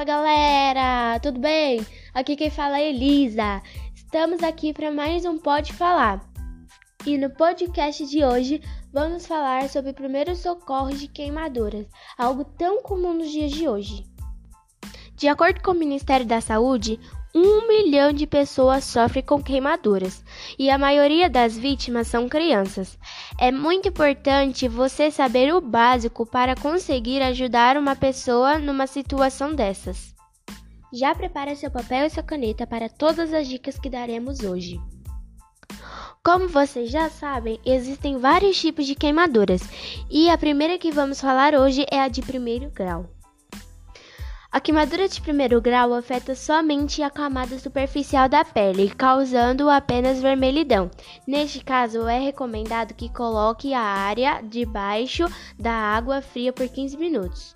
Fala galera, tudo bem? Aqui quem fala é Elisa. Estamos aqui para mais um Pode Falar. E no podcast de hoje vamos falar sobre primeiros socorros de queimaduras, algo tão comum nos dias de hoje. De acordo com o Ministério da Saúde, um milhão de pessoas sofrem com queimaduras e a maioria das vítimas são crianças. É muito importante você saber o básico para conseguir ajudar uma pessoa numa situação dessas. Já prepare seu papel e sua caneta para todas as dicas que daremos hoje. Como vocês já sabem, existem vários tipos de queimaduras e a primeira que vamos falar hoje é a de primeiro grau. A queimadura de primeiro grau afeta somente a camada superficial da pele, causando apenas vermelhidão. Neste caso, é recomendado que coloque a área debaixo da água fria por 15 minutos.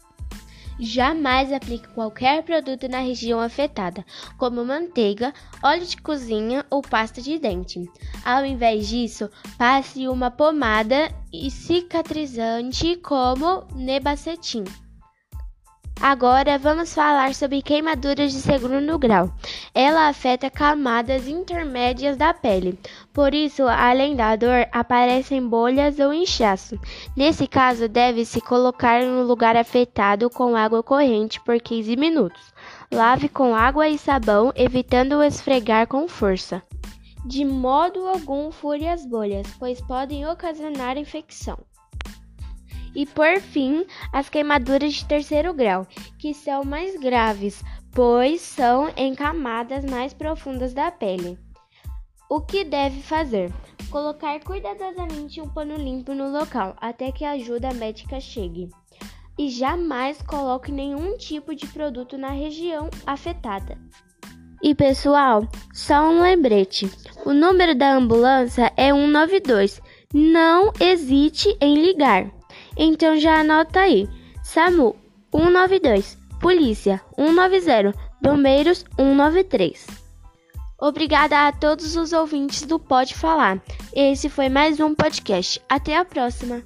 Jamais aplique qualquer produto na região afetada, como manteiga, óleo de cozinha ou pasta de dente. Ao invés disso, passe uma pomada cicatrizante como nebacetim. Agora vamos falar sobre queimaduras de segundo grau. Ela afeta camadas intermédias da pele, por isso, além da dor, aparecem bolhas ou inchaço. Nesse caso, deve-se colocar no lugar afetado com água corrente por 15 minutos. Lave com água e sabão, evitando esfregar com força. De modo algum fure as bolhas, pois podem ocasionar infecção. E por fim, as queimaduras de terceiro grau, que são mais graves, pois são em camadas mais profundas da pele. O que deve fazer? Colocar cuidadosamente um pano limpo no local até que a ajuda médica chegue. E jamais coloque nenhum tipo de produto na região afetada. E pessoal, só um lembrete: o número da ambulância é 192. Não hesite em ligar. Então já anota aí. SAMU 192, Polícia 190, Bombeiros 193. Obrigada a todos os ouvintes do Pode Falar. Esse foi mais um podcast. Até a próxima.